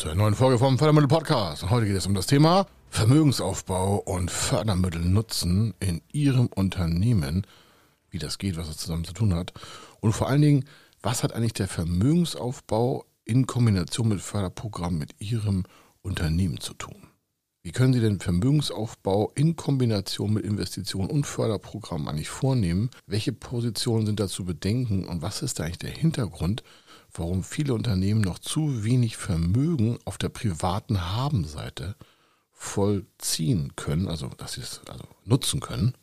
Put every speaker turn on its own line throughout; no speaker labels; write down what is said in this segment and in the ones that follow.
zur neuen Folge vom Fördermittel Podcast. Und heute geht es um das Thema Vermögensaufbau und Fördermittel nutzen in Ihrem Unternehmen. Wie das geht, was das zusammen zu tun hat. Und vor allen Dingen, was hat eigentlich der Vermögensaufbau in Kombination mit Förderprogrammen mit Ihrem Unternehmen zu tun? Wie können Sie den Vermögensaufbau in Kombination mit Investitionen und Förderprogrammen eigentlich vornehmen? Welche Positionen sind da zu bedenken und was ist da eigentlich der Hintergrund, warum viele Unternehmen noch zu wenig Vermögen auf der privaten Habenseite vollziehen können, also dass sie es also nutzen können?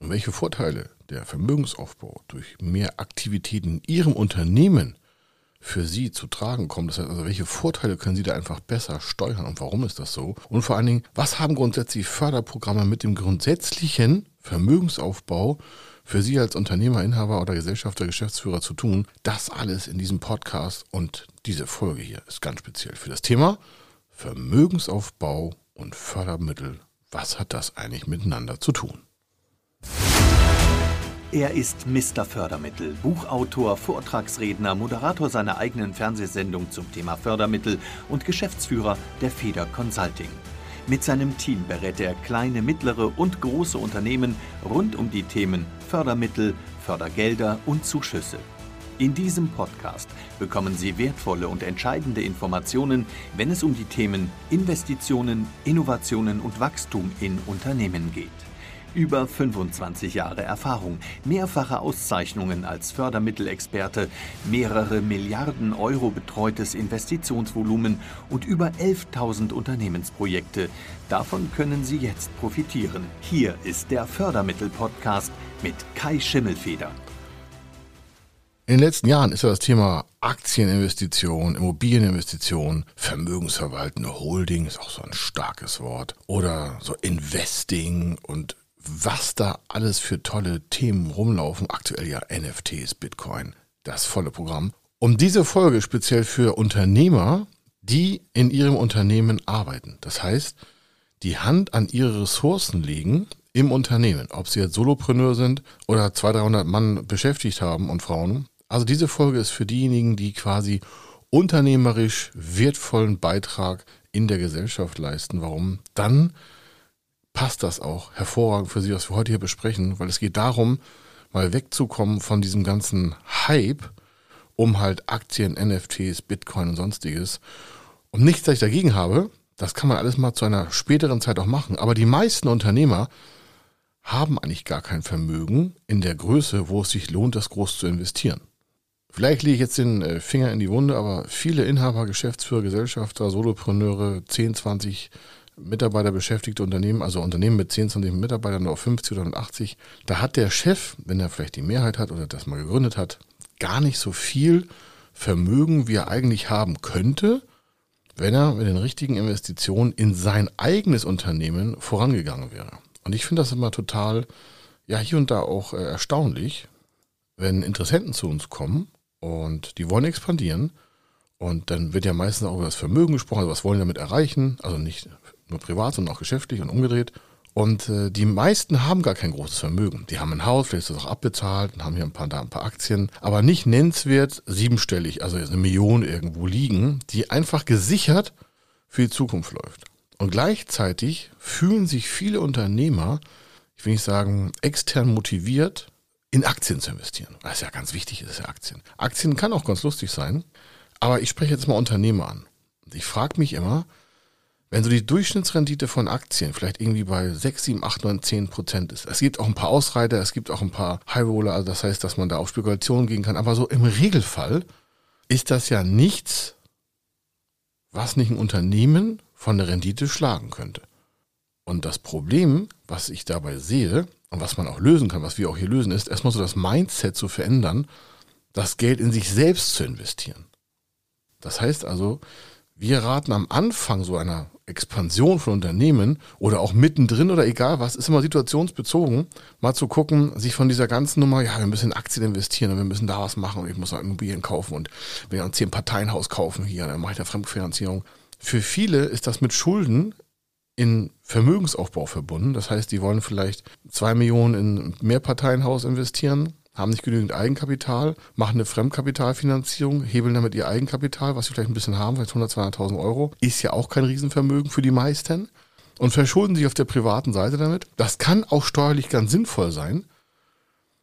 Und welche Vorteile der Vermögensaufbau durch mehr Aktivitäten in Ihrem Unternehmen für Sie zu tragen kommt. Das heißt also, welche Vorteile können Sie da einfach besser steuern und warum ist das so? Und vor allen Dingen, was haben grundsätzlich Förderprogramme mit dem grundsätzlichen Vermögensaufbau für Sie als Unternehmer, Inhaber oder Gesellschafter, Geschäftsführer zu tun? Das alles in diesem Podcast und diese Folge hier ist ganz speziell für das Thema Vermögensaufbau und Fördermittel. Was hat das eigentlich miteinander zu tun?
Er ist Mr. Fördermittel, Buchautor, Vortragsredner, Moderator seiner eigenen Fernsehsendung zum Thema Fördermittel und Geschäftsführer der Feder Consulting. Mit seinem Team berät er kleine, mittlere und große Unternehmen rund um die Themen Fördermittel, Fördergelder und Zuschüsse. In diesem Podcast bekommen Sie wertvolle und entscheidende Informationen, wenn es um die Themen Investitionen, Innovationen und Wachstum in Unternehmen geht. Über 25 Jahre Erfahrung, mehrfache Auszeichnungen als Fördermittelexperte, mehrere Milliarden Euro betreutes Investitionsvolumen und über 11.000 Unternehmensprojekte. Davon können Sie jetzt profitieren. Hier ist der Fördermittel-Podcast mit Kai Schimmelfeder.
In den letzten Jahren ist ja das Thema Aktieninvestition, Immobilieninvestition, Vermögensverwalten, Holding ist auch so ein starkes Wort. Oder so Investing und was da alles für tolle Themen rumlaufen. Aktuell ja NFTs, Bitcoin, das volle Programm. Um diese Folge speziell für Unternehmer, die in ihrem Unternehmen arbeiten. Das heißt, die Hand an ihre Ressourcen legen im Unternehmen, ob sie jetzt Solopreneur sind oder 200, 300 Mann beschäftigt haben und Frauen. Also diese Folge ist für diejenigen, die quasi unternehmerisch wertvollen Beitrag in der Gesellschaft leisten. Warum? Dann passt das auch hervorragend für Sie, was wir heute hier besprechen, weil es geht darum, mal wegzukommen von diesem ganzen Hype um halt Aktien, NFTs, Bitcoin und sonstiges. Und nichts, dass ich dagegen habe, das kann man alles mal zu einer späteren Zeit auch machen. Aber die meisten Unternehmer haben eigentlich gar kein Vermögen in der Größe, wo es sich lohnt, das groß zu investieren. Vielleicht lege ich jetzt den äh, Finger in die Wunde, aber viele Inhaber, Geschäftsführer, Gesellschafter, Solopreneure, 10, 20 Mitarbeiter beschäftigte Unternehmen, also Unternehmen mit 10, 20 Mitarbeitern oder 50 oder 80, da hat der Chef, wenn er vielleicht die Mehrheit hat oder das mal gegründet hat, gar nicht so viel Vermögen, wie er eigentlich haben könnte, wenn er mit den richtigen Investitionen in sein eigenes Unternehmen vorangegangen wäre. Und ich finde das immer total, ja, hier und da auch äh, erstaunlich, wenn Interessenten zu uns kommen und die wollen expandieren und dann wird ja meistens auch über das Vermögen gesprochen, also was wollen wir damit erreichen, also nicht nur privat, sondern auch geschäftlich und umgedreht. Und äh, die meisten haben gar kein großes Vermögen. Die haben ein Haus, vielleicht ist das auch abbezahlt und haben hier ein paar, da ein paar Aktien, aber nicht nennenswert siebenstellig, also eine Million irgendwo liegen, die einfach gesichert für die Zukunft läuft. Und gleichzeitig fühlen sich viele Unternehmer, ich will nicht sagen, extern motiviert, in Aktien zu investieren. Ist ja ganz wichtig, ist ja Aktien. Aktien kann auch ganz lustig sein, aber ich spreche jetzt mal Unternehmer an. Ich frage mich immer, wenn so die Durchschnittsrendite von Aktien vielleicht irgendwie bei 6, 7, 8, 9, 10 Prozent ist. Es gibt auch ein paar Ausreiter, es gibt auch ein paar High Roller, also das heißt, dass man da auf Spekulation gehen kann. Aber so im Regelfall ist das ja nichts, was nicht ein Unternehmen von der Rendite schlagen könnte. Und das Problem, was ich dabei sehe und was man auch lösen kann, was wir auch hier lösen, ist erstmal so das Mindset zu verändern, das Geld in sich selbst zu investieren. Das heißt also, wir raten am Anfang so einer Expansion von Unternehmen oder auch mittendrin oder egal was, ist immer situationsbezogen, mal zu gucken, sich von dieser ganzen Nummer, ja, wir müssen in Aktien investieren und wir müssen da was machen und ich muss Immobilien kaufen und wir hier ein Parteienhaus kaufen hier, dann mache ich da Fremdfinanzierung. Für viele ist das mit Schulden in Vermögensaufbau verbunden. Das heißt, die wollen vielleicht zwei Millionen in Mehrparteienhaus investieren, haben nicht genügend Eigenkapital, machen eine Fremdkapitalfinanzierung, hebeln damit ihr Eigenkapital, was sie vielleicht ein bisschen haben, vielleicht 100, 200.000 Euro, ist ja auch kein Riesenvermögen für die meisten und verschulden sich auf der privaten Seite damit. Das kann auch steuerlich ganz sinnvoll sein.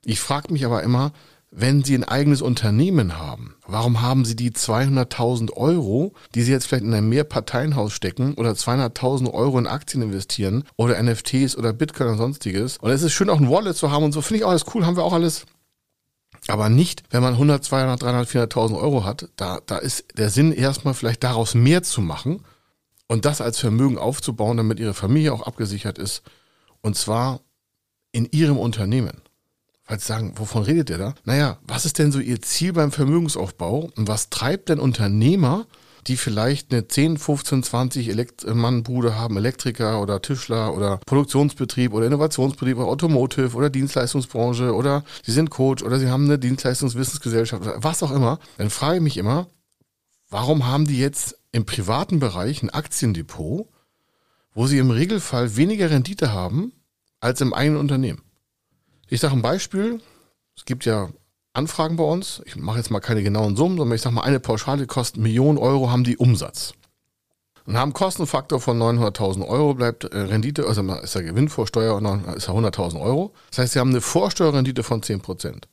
Ich frage mich aber immer, wenn Sie ein eigenes Unternehmen haben, warum haben Sie die 200.000 Euro, die Sie jetzt vielleicht in ein Mehrparteienhaus stecken oder 200.000 Euro in Aktien investieren oder NFTs oder Bitcoin und sonstiges? Und es ist schön auch ein Wallet zu haben und so, finde ich auch alles cool, haben wir auch alles. Aber nicht, wenn man 100, 200, 300, 400.000 Euro hat. Da, da ist der Sinn erstmal vielleicht daraus mehr zu machen und das als Vermögen aufzubauen, damit Ihre Familie auch abgesichert ist. Und zwar in Ihrem Unternehmen. Falls sagen, wovon redet ihr da? Naja, was ist denn so Ihr Ziel beim Vermögensaufbau und was treibt denn Unternehmer, die vielleicht eine 10, 15, 20 Elekt Mann-Bude haben, Elektriker oder Tischler oder Produktionsbetrieb oder Innovationsbetrieb oder Automotive oder Dienstleistungsbranche oder sie sind Coach oder sie haben eine Dienstleistungswissensgesellschaft oder was auch immer, dann frage ich mich immer, warum haben die jetzt im privaten Bereich ein Aktiendepot, wo sie im Regelfall weniger Rendite haben als im eigenen Unternehmen? Ich sage ein Beispiel. Es gibt ja Anfragen bei uns. Ich mache jetzt mal keine genauen Summen, sondern ich sage mal, eine Pauschale kostet Millionen Euro, haben die Umsatz. Und haben Kostenfaktor von 900.000 Euro, bleibt äh, Rendite, also ist der Gewinn vor Steuer, ist ja 100.000 Euro. Das heißt, Sie haben eine Vorsteuerrendite von 10%.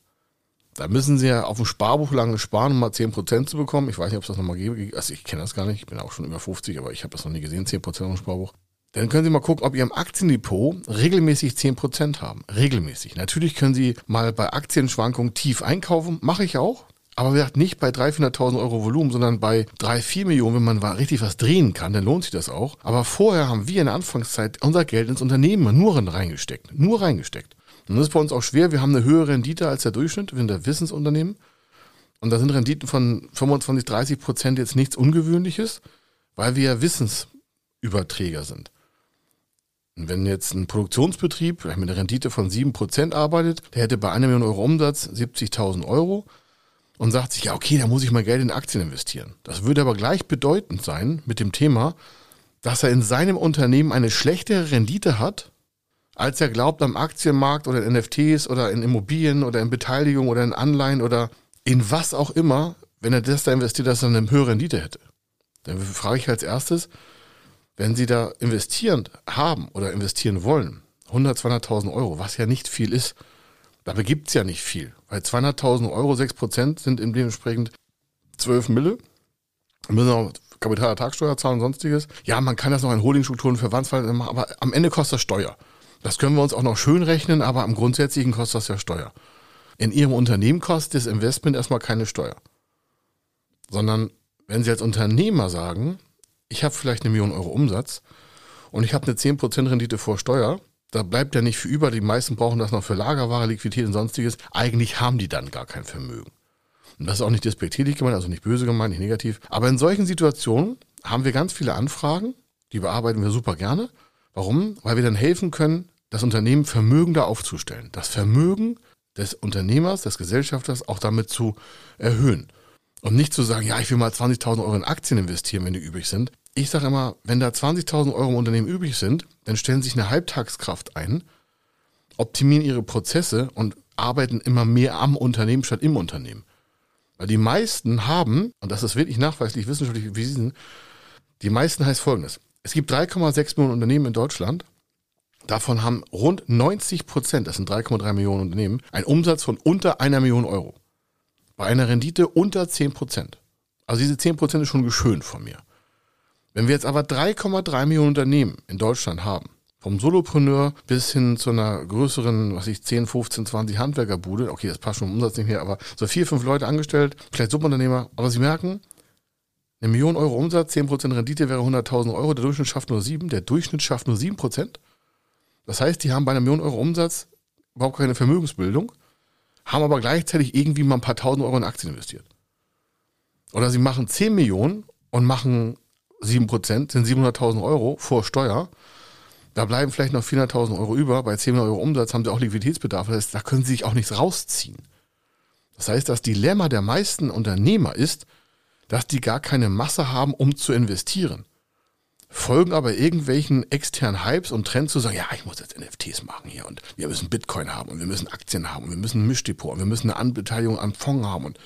Da müssen Sie ja auf dem Sparbuch lange sparen, um mal 10% zu bekommen. Ich weiß nicht, ob es das nochmal gibt. Also ich kenne das gar nicht. Ich bin auch schon über 50, aber ich habe das noch nie gesehen, 10% auf dem Sparbuch. Dann können Sie mal gucken, ob im Aktiendepot regelmäßig 10% haben. Regelmäßig. Natürlich können Sie mal bei Aktienschwankungen tief einkaufen. Mache ich auch. Aber wie gesagt, nicht bei 300.000, 400.000 Euro Volumen, sondern bei 3, 4 Millionen, wenn man richtig was drehen kann, dann lohnt sich das auch. Aber vorher haben wir in der Anfangszeit unser Geld ins Unternehmen nur reingesteckt. Nur reingesteckt. Und das ist bei uns auch schwer. Wir haben eine höhere Rendite als der Durchschnitt. Wir sind ein Wissensunternehmen. Und da sind Renditen von 25, 30 Prozent jetzt nichts Ungewöhnliches, weil wir Wissensüberträger sind. Wenn jetzt ein Produktionsbetrieb mit einer Rendite von 7% arbeitet, der hätte bei einer Million Euro Umsatz 70.000 Euro und sagt sich, ja, okay, da muss ich mal Geld in Aktien investieren. Das würde aber gleich bedeutend sein mit dem Thema, dass er in seinem Unternehmen eine schlechtere Rendite hat, als er glaubt am Aktienmarkt oder in NFTs oder in Immobilien oder in Beteiligung oder in Anleihen oder in was auch immer, wenn er das da investiert, dass er eine höhere Rendite hätte. Dann frage ich als erstes, wenn Sie da investieren haben oder investieren wollen, 100, 200.000 Euro, was ja nicht viel ist, dabei gibt es ja nicht viel. Weil 200.000 Euro, 6% sind dementsprechend 12 Mille. Wir müssen auch Kapitalertragssteuer zahlen und sonstiges. Ja, man kann das noch in Holdingstrukturen für machen, aber am Ende kostet das Steuer. Das können wir uns auch noch schön rechnen, aber am Grundsätzlichen kostet das ja Steuer. In Ihrem Unternehmen kostet das Investment erstmal keine Steuer. Sondern wenn Sie als Unternehmer sagen, ich habe vielleicht eine Million Euro Umsatz und ich habe eine 10% Rendite vor Steuer, da bleibt ja nicht viel über. Die meisten brauchen das noch für Lagerware, Liquidität und sonstiges. Eigentlich haben die dann gar kein Vermögen. Und das ist auch nicht despektierlich gemeint, also nicht böse gemeint, nicht negativ. Aber in solchen Situationen haben wir ganz viele Anfragen, die bearbeiten wir super gerne. Warum? Weil wir dann helfen können, das Unternehmen vermögender aufzustellen. Das Vermögen des Unternehmers, des Gesellschafters auch damit zu erhöhen. Und nicht zu sagen, ja, ich will mal 20.000 Euro in Aktien investieren, wenn die übrig sind ich sage immer, wenn da 20.000 Euro im Unternehmen übrig sind, dann stellen sich eine Halbtagskraft ein, optimieren ihre Prozesse und arbeiten immer mehr am Unternehmen statt im Unternehmen. Weil die meisten haben, und das ist wirklich nachweislich wissenschaftlich bewiesen, die meisten heißt folgendes. Es gibt 3,6 Millionen Unternehmen in Deutschland. Davon haben rund 90 Prozent, das sind 3,3 Millionen Unternehmen, einen Umsatz von unter einer Million Euro. Bei einer Rendite unter 10 Prozent. Also diese 10 Prozent ist schon geschönt von mir. Wenn wir jetzt aber 3,3 Millionen Unternehmen in Deutschland haben, vom Solopreneur bis hin zu einer größeren, was ich, 10, 15, 20 Handwerkerbude, okay, das passt schon im Umsatz nicht mehr, aber so vier, fünf Leute angestellt, vielleicht Subunternehmer, aber Sie merken, eine Million Euro Umsatz, 10% Rendite wäre 100.000 Euro, der Durchschnitt schafft nur 7, der Durchschnitt schafft nur 7%. Das heißt, die haben bei einer Million Euro Umsatz überhaupt keine Vermögensbildung, haben aber gleichzeitig irgendwie mal ein paar tausend Euro in Aktien investiert. Oder sie machen 10 Millionen und machen 7% sind 700.000 Euro vor Steuer. Da bleiben vielleicht noch 400.000 Euro über. Bei 10 Euro Umsatz haben sie auch Liquiditätsbedarf. Das heißt, da können sie sich auch nichts rausziehen. Das heißt, das Dilemma der meisten Unternehmer ist, dass die gar keine Masse haben, um zu investieren. folgen aber irgendwelchen externen Hypes und Trends zu sagen, ja, ich muss jetzt NFTs machen hier und wir müssen Bitcoin haben und wir müssen Aktien haben und wir müssen ein Mischdepot und wir müssen eine Anbeteiligung am Fonds haben und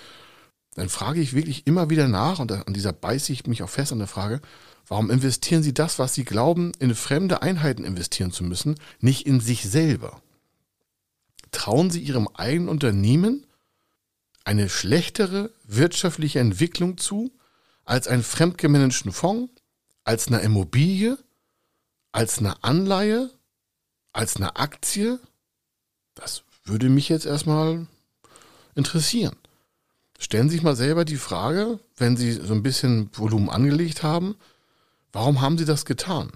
dann frage ich wirklich immer wieder nach und an dieser beiße ich mich auch fest an der Frage, warum investieren Sie das, was Sie glauben, in fremde Einheiten investieren zu müssen, nicht in sich selber? Trauen Sie Ihrem eigenen Unternehmen eine schlechtere wirtschaftliche Entwicklung zu als einen fremdgemanagten Fonds, als eine Immobilie, als eine Anleihe, als eine Aktie? Das würde mich jetzt erstmal interessieren. Stellen Sie sich mal selber die Frage, wenn Sie so ein bisschen Volumen angelegt haben, warum haben Sie das getan?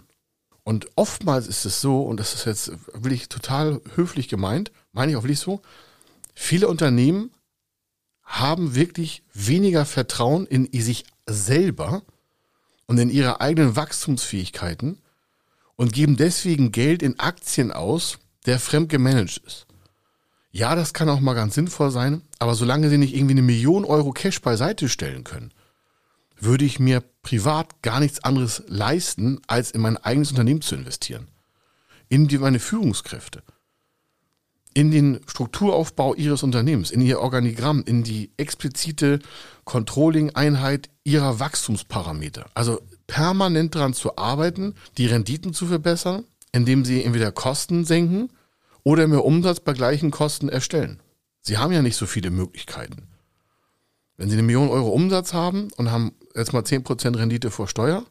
Und oftmals ist es so, und das ist jetzt wirklich total höflich gemeint, meine ich auch wirklich so, viele Unternehmen haben wirklich weniger Vertrauen in sich selber und in ihre eigenen Wachstumsfähigkeiten und geben deswegen Geld in Aktien aus, der fremd gemanagt ist. Ja, das kann auch mal ganz sinnvoll sein, aber solange sie nicht irgendwie eine Million Euro Cash beiseite stellen können, würde ich mir privat gar nichts anderes leisten, als in mein eigenes Unternehmen zu investieren. In die, meine Führungskräfte, in den Strukturaufbau ihres Unternehmens, in ihr Organigramm, in die explizite Controlling-Einheit ihrer Wachstumsparameter. Also permanent daran zu arbeiten, die Renditen zu verbessern, indem sie entweder Kosten senken oder mehr Umsatz bei gleichen Kosten erstellen. Sie haben ja nicht so viele Möglichkeiten. Wenn Sie eine Million Euro Umsatz haben und haben jetzt mal 10% Rendite vor Steuer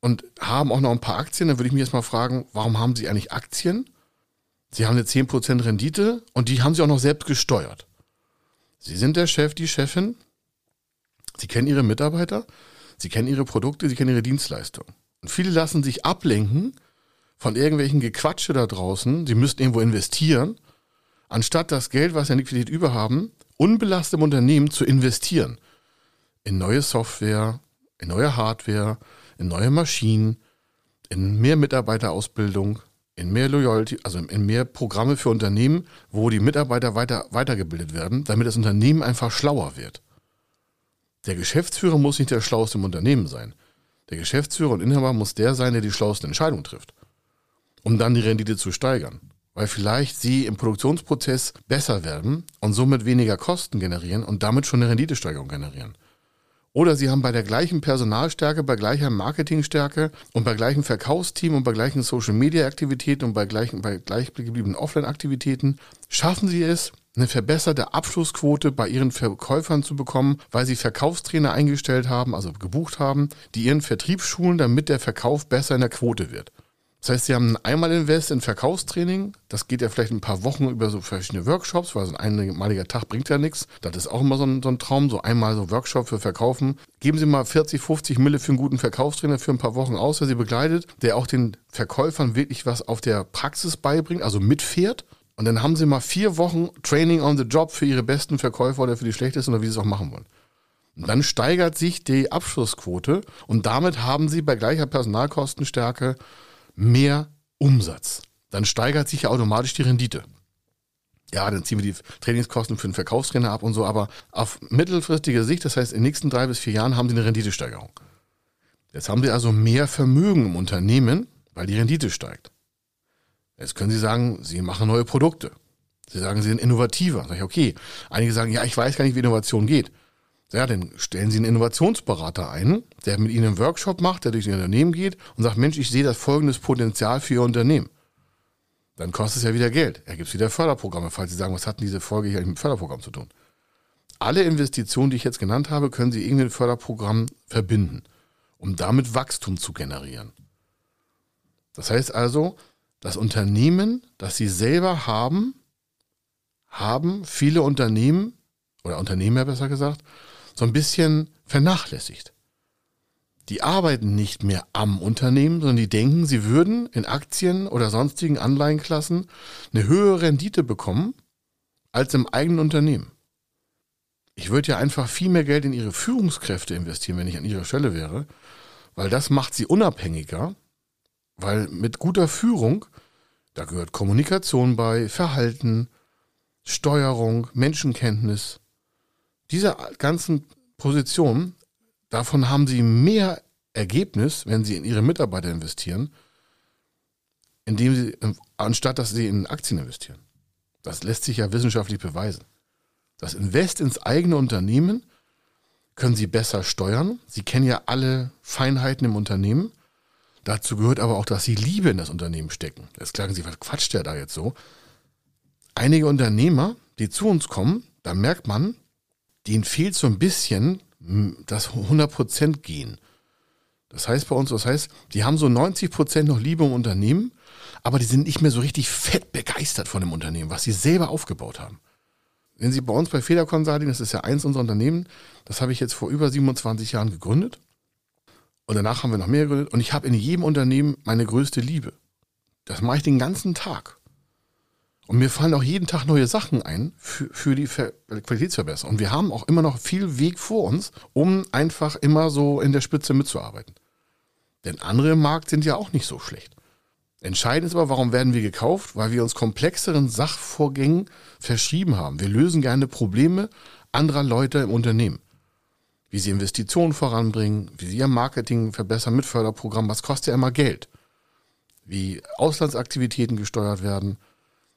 und haben auch noch ein paar Aktien, dann würde ich mich jetzt mal fragen, warum haben Sie eigentlich Aktien? Sie haben eine 10% Rendite und die haben Sie auch noch selbst gesteuert. Sie sind der Chef, die Chefin. Sie kennen Ihre Mitarbeiter, Sie kennen Ihre Produkte, Sie kennen Ihre Dienstleistungen. Und viele lassen sich ablenken von irgendwelchen Gequatsche da draußen, sie müssten irgendwo investieren, anstatt das Geld, was sie an Liquidität überhaben, unbelastet im Unternehmen zu investieren. In neue Software, in neue Hardware, in neue Maschinen, in mehr Mitarbeiterausbildung, in mehr Loyalty, also in mehr Programme für Unternehmen, wo die Mitarbeiter weiter, weitergebildet werden, damit das Unternehmen einfach schlauer wird. Der Geschäftsführer muss nicht der Schlauste im Unternehmen sein. Der Geschäftsführer und Inhaber muss der sein, der die schlauesten Entscheidungen trifft um dann die Rendite zu steigern. Weil vielleicht sie im Produktionsprozess besser werden und somit weniger Kosten generieren und damit schon eine Renditesteigerung generieren. Oder sie haben bei der gleichen Personalstärke, bei gleicher Marketingstärke und bei gleichem Verkaufsteam und bei gleichen Social Media Aktivitäten und bei gleichen, bei gleich gebliebenen Offline Aktivitäten, schaffen sie es, eine verbesserte Abschlussquote bei ihren Verkäufern zu bekommen, weil sie Verkaufstrainer eingestellt haben, also gebucht haben, die ihren Vertrieb schulen, damit der Verkauf besser in der Quote wird. Das heißt, Sie haben einmal Invest in Verkaufstraining. Das geht ja vielleicht ein paar Wochen über so verschiedene Workshops, weil so ein einmaliger Tag bringt ja nichts. Das ist auch immer so ein, so ein, Traum, so einmal so Workshop für Verkaufen. Geben Sie mal 40, 50 Mille für einen guten Verkaufstrainer für ein paar Wochen aus, der Sie begleitet, der auch den Verkäufern wirklich was auf der Praxis beibringt, also mitfährt. Und dann haben Sie mal vier Wochen Training on the Job für Ihre besten Verkäufer oder für die schlechtesten oder wie Sie es auch machen wollen. Und dann steigert sich die Abschlussquote und damit haben Sie bei gleicher Personalkostenstärke mehr Umsatz. Dann steigert sich ja automatisch die Rendite. Ja, dann ziehen wir die Trainingskosten für den Verkaufstrainer ab und so, aber auf mittelfristige Sicht, das heißt in den nächsten drei bis vier Jahren, haben sie eine Renditesteigerung. Jetzt haben sie also mehr Vermögen im Unternehmen, weil die Rendite steigt. Jetzt können Sie sagen, Sie machen neue Produkte. Sie sagen, Sie sind innovativer. Sag ich, okay. Einige sagen, ja, ich weiß gar nicht, wie Innovation geht. Ja, dann stellen Sie einen Innovationsberater ein, der mit Ihnen einen Workshop macht, der durch Ihr Unternehmen geht und sagt, Mensch, ich sehe das folgendes Potenzial für Ihr Unternehmen. Dann kostet es ja wieder Geld. Er gibt wieder Förderprogramme, falls Sie sagen, was hat denn diese Folge hier mit Förderprogramm zu tun? Alle Investitionen, die ich jetzt genannt habe, können Sie irgendwie mit Förderprogramm verbinden, um damit Wachstum zu generieren. Das heißt also, das Unternehmen, das Sie selber haben, haben viele Unternehmen oder Unternehmer besser gesagt, so ein bisschen vernachlässigt. Die arbeiten nicht mehr am Unternehmen, sondern die denken, sie würden in Aktien oder sonstigen Anleihenklassen eine höhere Rendite bekommen als im eigenen Unternehmen. Ich würde ja einfach viel mehr Geld in ihre Führungskräfte investieren, wenn ich an ihrer Stelle wäre, weil das macht sie unabhängiger, weil mit guter Führung, da gehört Kommunikation bei, Verhalten, Steuerung, Menschenkenntnis, diese ganzen Positionen, davon haben sie mehr Ergebnis, wenn Sie in Ihre Mitarbeiter investieren, indem Sie, anstatt dass Sie in Aktien investieren. Das lässt sich ja wissenschaftlich beweisen. Das Invest ins eigene Unternehmen können Sie besser steuern. Sie kennen ja alle Feinheiten im Unternehmen. Dazu gehört aber auch, dass Sie Liebe in das Unternehmen stecken. Jetzt klagen Sie, was quatscht der da jetzt so? Einige Unternehmer, die zu uns kommen, da merkt man, denen fehlt so ein bisschen das 100% gehen. Das heißt bei uns, das heißt, die haben so 90% noch Liebe im Unternehmen, aber die sind nicht mehr so richtig fett begeistert von dem Unternehmen, was sie selber aufgebaut haben. Wenn Sie bei uns bei Feder Consulting, das ist ja eins unserer Unternehmen, das habe ich jetzt vor über 27 Jahren gegründet. Und danach haben wir noch mehr gegründet. Und ich habe in jedem Unternehmen meine größte Liebe. Das mache ich den ganzen Tag. Und mir fallen auch jeden Tag neue Sachen ein für, für die Ver Qualitätsverbesserung. Und wir haben auch immer noch viel Weg vor uns, um einfach immer so in der Spitze mitzuarbeiten. Denn andere im Markt sind ja auch nicht so schlecht. Entscheidend ist aber, warum werden wir gekauft? Weil wir uns komplexeren Sachvorgängen verschrieben haben. Wir lösen gerne Probleme anderer Leute im Unternehmen. Wie sie Investitionen voranbringen, wie sie ihr Marketing verbessern mit Förderprogrammen, was kostet ja immer Geld. Wie Auslandsaktivitäten gesteuert werden.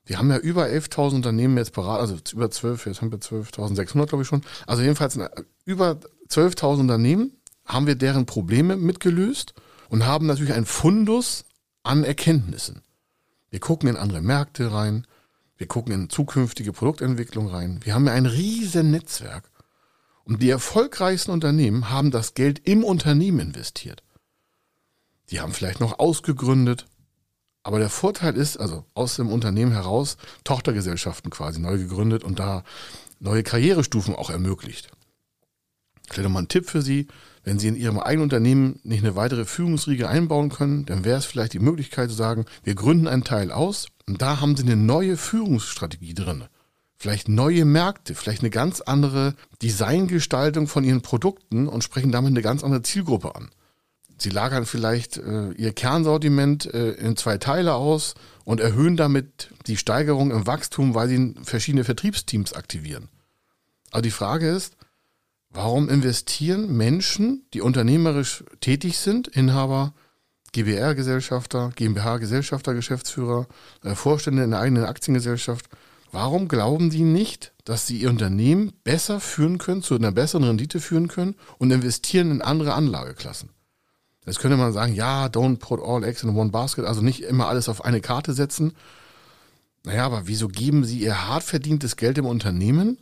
Wir haben ja über 11.000 Unternehmen jetzt beraten, also über 12, jetzt haben wir 12.600 glaube ich schon. Also jedenfalls über 12.000 Unternehmen haben wir deren Probleme mitgelöst und haben natürlich ein Fundus an Erkenntnissen. Wir gucken in andere Märkte rein, wir gucken in zukünftige Produktentwicklung rein. Wir haben ja ein riesen Netzwerk. Und die erfolgreichsten Unternehmen haben das Geld im Unternehmen investiert. Die haben vielleicht noch ausgegründet. Aber der Vorteil ist, also aus dem Unternehmen heraus, Tochtergesellschaften quasi neu gegründet und da neue Karrierestufen auch ermöglicht. Vielleicht nochmal ein Tipp für Sie. Wenn Sie in Ihrem eigenen Unternehmen nicht eine weitere Führungsriege einbauen können, dann wäre es vielleicht die Möglichkeit zu sagen, wir gründen einen Teil aus und da haben Sie eine neue Führungsstrategie drin. Vielleicht neue Märkte, vielleicht eine ganz andere Designgestaltung von Ihren Produkten und sprechen damit eine ganz andere Zielgruppe an. Sie lagern vielleicht äh, Ihr Kernsortiment äh, in zwei Teile aus und erhöhen damit die Steigerung im Wachstum, weil Sie verschiedene Vertriebsteams aktivieren. Aber die Frage ist, Warum investieren Menschen, die unternehmerisch tätig sind, Inhaber, GBR-Gesellschafter, GmbH-Gesellschafter, Geschäftsführer, äh, Vorstände in der eigenen Aktiengesellschaft, warum glauben die nicht, dass sie ihr Unternehmen besser führen können, zu einer besseren Rendite führen können und investieren in andere Anlageklassen? Jetzt könnte man sagen, ja, don't put all eggs in one basket, also nicht immer alles auf eine Karte setzen. Naja, aber wieso geben sie ihr hart verdientes Geld im Unternehmen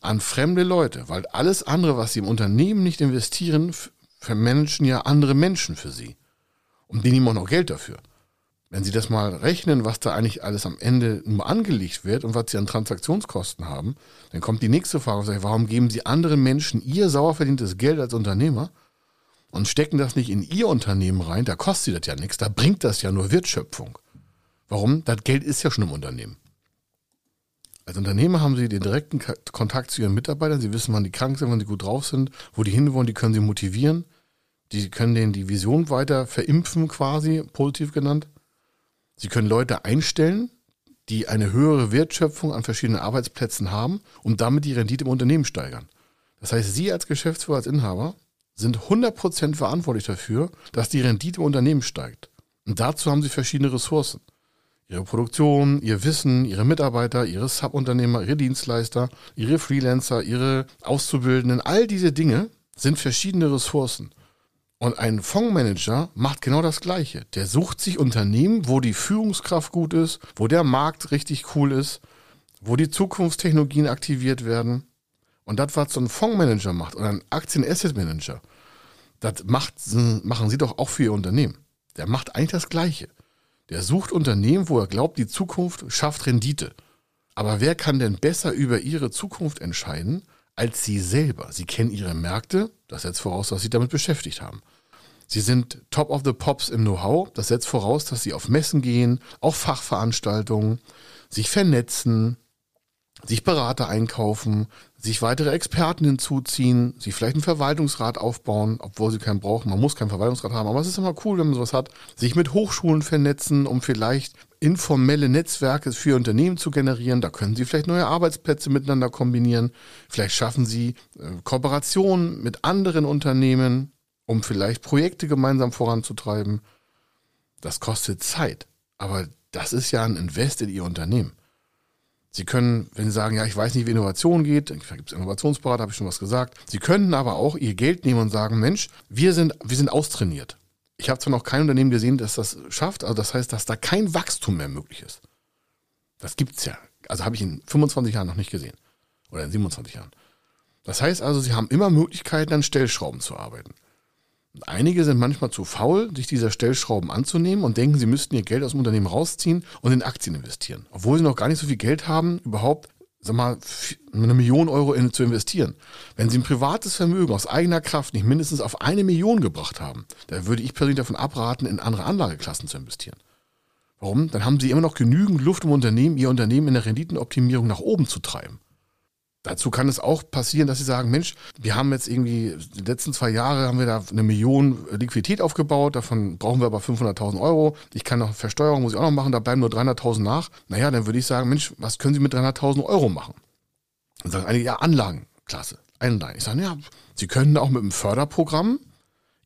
an fremde Leute, weil alles andere, was sie im Unternehmen nicht investieren, vermenschen ja andere Menschen für sie. Und die nehmen auch noch Geld dafür. Wenn Sie das mal rechnen, was da eigentlich alles am Ende nur angelegt wird und was Sie an Transaktionskosten haben, dann kommt die nächste Frage, warum geben Sie anderen Menschen Ihr sauer verdientes Geld als Unternehmer und stecken das nicht in Ihr Unternehmen rein? Da kostet das ja nichts, da bringt das ja nur Wertschöpfung. Warum? Das Geld ist ja schon im Unternehmen. Als Unternehmer haben Sie den direkten Kontakt zu Ihren Mitarbeitern. Sie wissen, wann die krank sind, wann sie gut drauf sind, wo die hinwollen, die können Sie motivieren. Die können denen die Vision weiter verimpfen, quasi, positiv genannt. Sie können Leute einstellen, die eine höhere Wertschöpfung an verschiedenen Arbeitsplätzen haben und damit die Rendite im Unternehmen steigern. Das heißt, Sie als Geschäftsführer, als Inhaber sind 100% verantwortlich dafür, dass die Rendite im Unternehmen steigt. Und dazu haben Sie verschiedene Ressourcen ihre Produktion, ihr Wissen, ihre Mitarbeiter, ihre Subunternehmer, ihre Dienstleister, ihre Freelancer, ihre Auszubildenden, all diese Dinge sind verschiedene Ressourcen. Und ein Fondsmanager macht genau das Gleiche. Der sucht sich Unternehmen, wo die Führungskraft gut ist, wo der Markt richtig cool ist, wo die Zukunftstechnologien aktiviert werden. Und das, was so ein Fondsmanager macht oder ein Aktien-Asset-Manager, das machen sie doch auch für ihr Unternehmen. Der macht eigentlich das Gleiche. Der sucht Unternehmen, wo er glaubt, die Zukunft schafft Rendite. Aber wer kann denn besser über ihre Zukunft entscheiden als sie selber? Sie kennen ihre Märkte, das setzt voraus, dass sie damit beschäftigt haben. Sie sind Top of the Pops im Know-how, das setzt voraus, dass sie auf Messen gehen, auf Fachveranstaltungen, sich vernetzen, sich Berater einkaufen, sich weitere Experten hinzuziehen, sich vielleicht einen Verwaltungsrat aufbauen, obwohl sie keinen brauchen. Man muss keinen Verwaltungsrat haben, aber es ist immer cool, wenn man sowas hat. Sich mit Hochschulen vernetzen, um vielleicht informelle Netzwerke für Unternehmen zu generieren. Da können sie vielleicht neue Arbeitsplätze miteinander kombinieren. Vielleicht schaffen sie äh, Kooperationen mit anderen Unternehmen um vielleicht Projekte gemeinsam voranzutreiben. Das kostet Zeit, aber das ist ja ein Invest in Ihr Unternehmen. Sie können, wenn Sie sagen, ja, ich weiß nicht, wie Innovation geht, da gibt es Innovationsberater, habe ich schon was gesagt. Sie können aber auch Ihr Geld nehmen und sagen, Mensch, wir sind, wir sind austrainiert. Ich habe zwar noch kein Unternehmen gesehen, das das schafft, also das heißt, dass da kein Wachstum mehr möglich ist. Das gibt's ja. Also habe ich in 25 Jahren noch nicht gesehen. Oder in 27 Jahren. Das heißt also, sie haben immer Möglichkeiten, an Stellschrauben zu arbeiten. Einige sind manchmal zu faul, sich dieser Stellschrauben anzunehmen und denken, sie müssten ihr Geld aus dem Unternehmen rausziehen und in Aktien investieren. Obwohl sie noch gar nicht so viel Geld haben, überhaupt, sag mal, eine Million Euro in, zu investieren. Wenn sie ein privates Vermögen aus eigener Kraft nicht mindestens auf eine Million gebracht haben, dann würde ich persönlich davon abraten, in andere Anlageklassen zu investieren. Warum? Dann haben sie immer noch genügend Luft im Unternehmen, ihr Unternehmen in der Renditenoptimierung nach oben zu treiben. Dazu kann es auch passieren, dass sie sagen, Mensch, wir haben jetzt irgendwie, die letzten zwei Jahre haben wir da eine Million Liquidität aufgebaut, davon brauchen wir aber 500.000 Euro. Ich kann noch Versteuerung, muss ich auch noch machen, da bleiben nur 300.000 nach. Naja, dann würde ich sagen, Mensch, was können Sie mit 300.000 Euro machen? Dann sagen einige, ja, Anlagenklasse, Einleihen. Ich sage, ja, Sie könnten auch mit einem Förderprogramm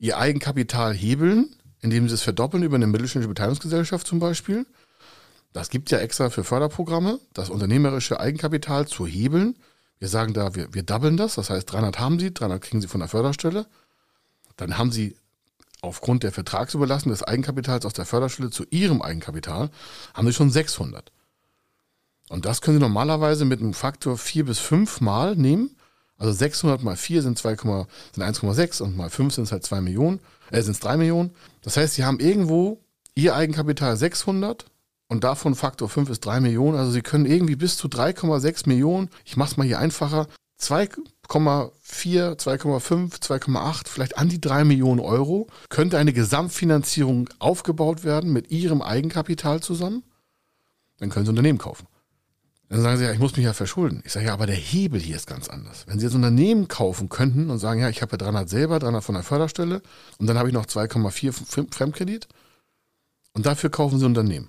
Ihr Eigenkapital hebeln, indem Sie es verdoppeln über eine mittelständische Beteiligungsgesellschaft zum Beispiel. Das gibt ja extra für Förderprogramme, das unternehmerische Eigenkapital zu hebeln wir sagen da, wir, wir doublen das, das heißt 300 haben Sie, 300 kriegen Sie von der Förderstelle. Dann haben Sie aufgrund der Vertragsüberlassung des Eigenkapitals aus der Förderstelle zu Ihrem Eigenkapital, haben Sie schon 600. Und das können Sie normalerweise mit einem Faktor 4 bis 5 mal nehmen. Also 600 mal 4 sind, sind 1,6 und mal 5 sind es halt 2 Millionen, äh, sind es 3 Millionen. Das heißt, Sie haben irgendwo Ihr Eigenkapital 600 und davon Faktor 5 ist 3 Millionen. Also Sie können irgendwie bis zu 3,6 Millionen, ich mache es mal hier einfacher, 2,4, 2,5, 2,8, vielleicht an die 3 Millionen Euro, könnte eine Gesamtfinanzierung aufgebaut werden mit Ihrem Eigenkapital zusammen. Dann können Sie Unternehmen kaufen. Dann sagen Sie, ja, ich muss mich ja verschulden. Ich sage, ja, aber der Hebel hier ist ganz anders. Wenn Sie jetzt Unternehmen kaufen könnten und sagen, ja, ich habe ja 300 selber, 300 von der Förderstelle und dann habe ich noch 2,4 Fremdkredit und dafür kaufen Sie Unternehmen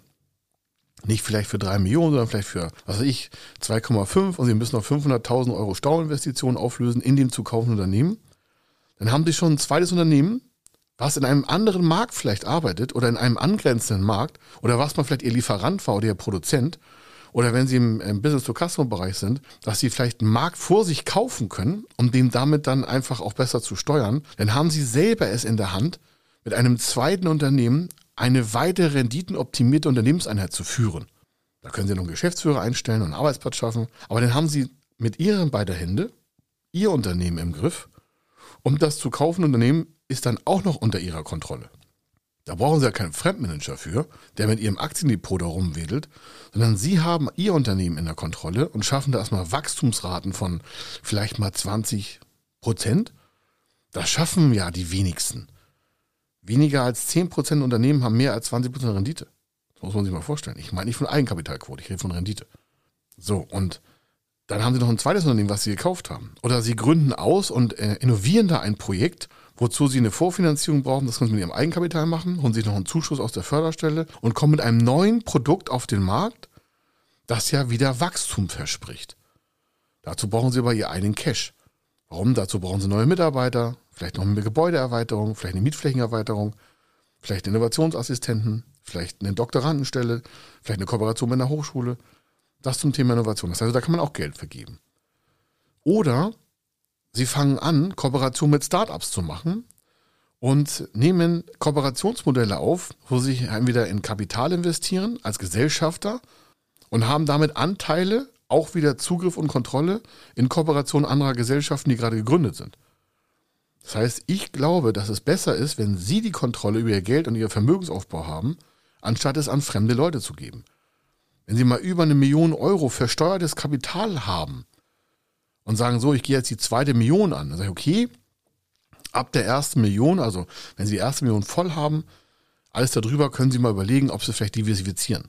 nicht vielleicht für drei Millionen, sondern vielleicht für, was weiß ich, 2,5 und Sie müssen noch 500.000 Euro Stauinvestitionen auflösen in dem zu kaufenden Unternehmen, dann haben Sie schon ein zweites Unternehmen, was in einem anderen Markt vielleicht arbeitet oder in einem angrenzenden Markt oder was man vielleicht Ihr Lieferant war oder Ihr Produzent oder wenn Sie im, im Business-to-Customer-Bereich sind, dass Sie vielleicht einen Markt vor sich kaufen können, um den damit dann einfach auch besser zu steuern, dann haben Sie selber es in der Hand, mit einem zweiten Unternehmen eine weitere renditenoptimierte Unternehmenseinheit zu führen. Da können Sie noch einen Geschäftsführer einstellen und einen Arbeitsplatz schaffen, aber dann haben Sie mit Ihren beiden Hände Ihr Unternehmen im Griff und das zu kaufende Unternehmen ist dann auch noch unter Ihrer Kontrolle. Da brauchen Sie ja keinen Fremdmanager für, der mit Ihrem Aktiendepot da rumwedelt, sondern Sie haben Ihr Unternehmen in der Kontrolle und schaffen da erstmal Wachstumsraten von vielleicht mal 20 Prozent. Das schaffen ja die wenigsten. Weniger als 10% Unternehmen haben mehr als 20% Rendite. Das muss man sich mal vorstellen. Ich meine nicht von Eigenkapitalquote, ich rede von Rendite. So, und dann haben sie noch ein zweites Unternehmen, was sie gekauft haben. Oder sie gründen aus und äh, innovieren da ein Projekt, wozu sie eine Vorfinanzierung brauchen. Das können sie mit ihrem Eigenkapital machen, holen sich noch einen Zuschuss aus der Förderstelle und kommen mit einem neuen Produkt auf den Markt, das ja wieder Wachstum verspricht. Dazu brauchen sie aber ihr eigenen Cash. Warum? Dazu brauchen sie neue Mitarbeiter, vielleicht noch eine Gebäudeerweiterung, vielleicht eine Mietflächenerweiterung, vielleicht Innovationsassistenten, vielleicht eine Doktorandenstelle, vielleicht eine Kooperation mit einer Hochschule. Das zum Thema Innovation. Das heißt, da kann man auch Geld vergeben. Oder sie fangen an, Kooperation mit Startups zu machen und nehmen Kooperationsmodelle auf, wo sie entweder in Kapital investieren als Gesellschafter und haben damit Anteile, auch wieder Zugriff und Kontrolle in Kooperation anderer Gesellschaften, die gerade gegründet sind. Das heißt, ich glaube, dass es besser ist, wenn Sie die Kontrolle über Ihr Geld und Ihr Vermögensaufbau haben, anstatt es an fremde Leute zu geben. Wenn Sie mal über eine Million Euro versteuertes Kapital haben und sagen, so, ich gehe jetzt die zweite Million an, dann sage ich, okay, ab der ersten Million, also wenn Sie die erste Million voll haben, alles darüber können Sie mal überlegen, ob Sie vielleicht diversifizieren.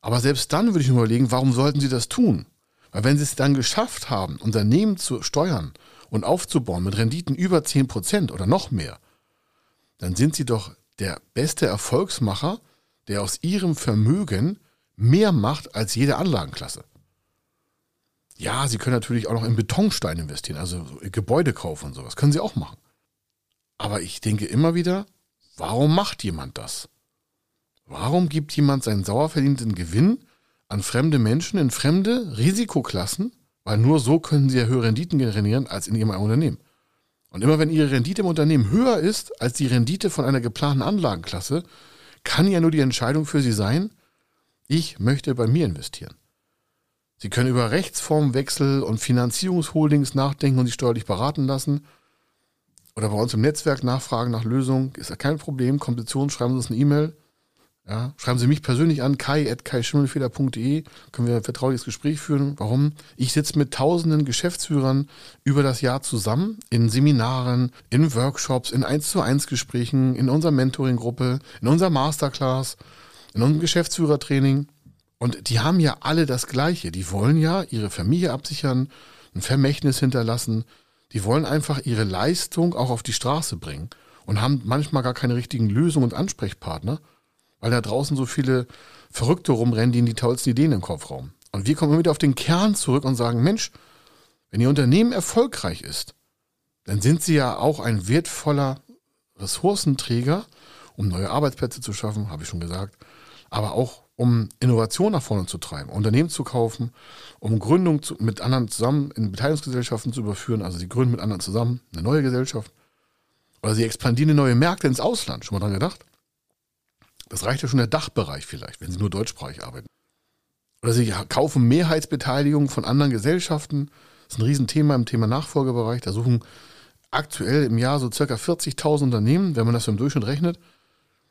Aber selbst dann würde ich mir überlegen, warum sollten Sie das tun? Weil wenn Sie es dann geschafft haben, Unternehmen zu steuern und aufzubauen mit Renditen über 10% oder noch mehr, dann sind Sie doch der beste Erfolgsmacher, der aus Ihrem Vermögen mehr macht als jede Anlagenklasse. Ja, Sie können natürlich auch noch in Betonstein investieren, also Gebäude kaufen und sowas. Können Sie auch machen. Aber ich denke immer wieder, warum macht jemand das? Warum gibt jemand seinen sauer verdienten Gewinn an fremde Menschen in fremde Risikoklassen? Weil nur so können sie ja höhere Renditen generieren als in ihrem Unternehmen. Und immer wenn ihre Rendite im Unternehmen höher ist als die Rendite von einer geplanten Anlagenklasse, kann ja nur die Entscheidung für sie sein, ich möchte bei mir investieren. Sie können über Rechtsformwechsel und Finanzierungsholdings nachdenken und sich steuerlich beraten lassen. Oder bei uns im Netzwerk nachfragen nach Lösungen. Ist ja kein Problem. Komposition, schreiben Sie uns eine E-Mail. Ja, schreiben Sie mich persönlich an, kai.kaischimmelfeder.de, können wir ein vertrauliches Gespräch führen. Warum? Ich sitze mit tausenden Geschäftsführern über das Jahr zusammen, in Seminaren, in Workshops, in 1 zu 1 Gesprächen, in unserer Mentoring-Gruppe, in unserer Masterclass, in unserem Geschäftsführertraining. Und die haben ja alle das Gleiche. Die wollen ja ihre Familie absichern, ein Vermächtnis hinterlassen. Die wollen einfach ihre Leistung auch auf die Straße bringen und haben manchmal gar keine richtigen Lösungen und Ansprechpartner weil da draußen so viele Verrückte rumrennen, die in die tollsten Ideen im Kopf rauben. Und wir kommen wieder auf den Kern zurück und sagen, Mensch, wenn Ihr Unternehmen erfolgreich ist, dann sind Sie ja auch ein wertvoller Ressourcenträger, um neue Arbeitsplätze zu schaffen, habe ich schon gesagt, aber auch um Innovation nach vorne zu treiben, Unternehmen zu kaufen, um Gründung zu, mit anderen zusammen in Beteiligungsgesellschaften zu überführen, also Sie gründen mit anderen zusammen eine neue Gesellschaft. Oder Sie expandieren in neue Märkte ins Ausland. Schon mal dran gedacht? Das reicht ja schon der Dachbereich vielleicht, wenn Sie nur deutschsprachig arbeiten. Oder Sie kaufen Mehrheitsbeteiligung von anderen Gesellschaften. Das ist ein Riesenthema im Thema Nachfolgebereich. Da suchen aktuell im Jahr so circa 40.000 Unternehmen, wenn man das im Durchschnitt rechnet.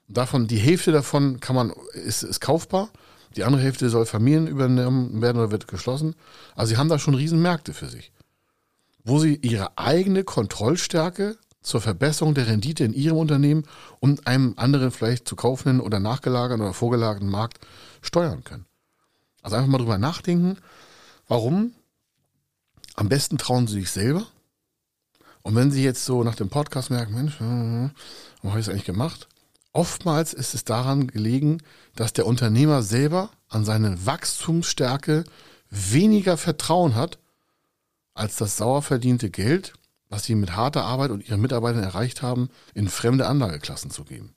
Davon, die Hälfte davon kann man, ist, ist kaufbar. Die andere Hälfte soll Familien übernommen werden oder wird geschlossen. Also sie haben da schon Riesenmärkte für sich. Wo sie ihre eigene Kontrollstärke zur Verbesserung der Rendite in Ihrem Unternehmen und einem anderen vielleicht zu kaufenden oder nachgelagerten oder vorgelagerten Markt steuern können. Also einfach mal drüber nachdenken, warum. Am besten trauen Sie sich selber. Und wenn Sie jetzt so nach dem Podcast merken, Mensch, warum habe ich das eigentlich gemacht? Oftmals ist es daran gelegen, dass der Unternehmer selber an seine Wachstumsstärke weniger Vertrauen hat, als das sauer verdiente Geld was sie mit harter Arbeit und ihren Mitarbeitern erreicht haben, in fremde Anlageklassen zu geben.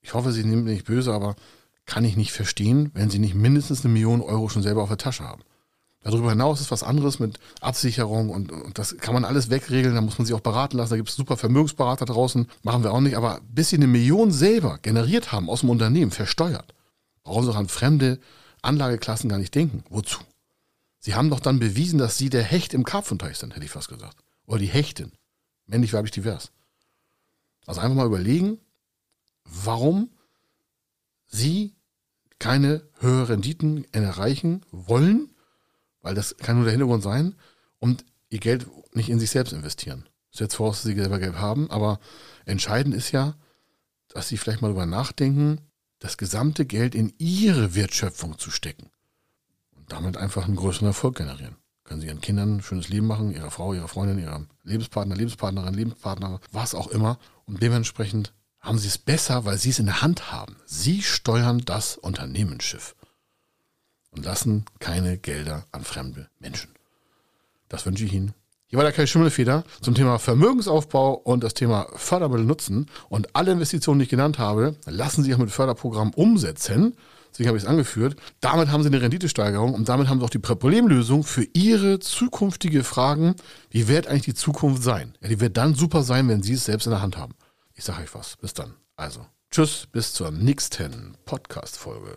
Ich hoffe, Sie nehmen nicht böse, aber kann ich nicht verstehen, wenn Sie nicht mindestens eine Million Euro schon selber auf der Tasche haben. Darüber hinaus ist was anderes mit Absicherung und, und das kann man alles wegregeln, da muss man sich auch beraten lassen, da gibt es super Vermögensberater draußen, machen wir auch nicht, aber bis Sie eine Million selber generiert haben aus dem Unternehmen, versteuert, brauchen Sie auch an fremde Anlageklassen gar nicht denken. Wozu? Sie haben doch dann bewiesen, dass Sie der Hecht im Karpfenteich sind, hätte ich fast gesagt. Oder die Hechten. Männlich, weiblich, divers. Also einfach mal überlegen, warum sie keine höheren Renditen erreichen wollen, weil das kann nur der Hintergrund sein, und ihr Geld nicht in sich selbst investieren. Das ist jetzt voraus, dass sie selber Geld haben, aber entscheidend ist ja, dass sie vielleicht mal darüber nachdenken, das gesamte Geld in ihre Wertschöpfung zu stecken und damit einfach einen größeren Erfolg generieren können sie ihren Kindern ein schönes Leben machen, ihrer Frau, ihrer Freundin, ihrem Lebenspartner, Lebenspartnerin, Lebenspartner, was auch immer. Und dementsprechend haben sie es besser, weil sie es in der Hand haben. Sie steuern das Unternehmensschiff und lassen keine Gelder an fremde Menschen. Das wünsche ich Ihnen. Hier war der Kai Schimmelfeder zum Thema Vermögensaufbau und das Thema Fördermittel nutzen. Und alle Investitionen, die ich genannt habe, lassen Sie auch mit Förderprogramm umsetzen. Deswegen habe ich es angeführt. Damit haben Sie eine Renditesteigerung und damit haben Sie auch die Problemlösung für Ihre zukünftige Fragen. Wie wird eigentlich die Zukunft sein? Ja, die wird dann super sein, wenn Sie es selbst in der Hand haben. Ich sage euch was. Bis dann. Also, tschüss, bis zur nächsten Podcast-Folge.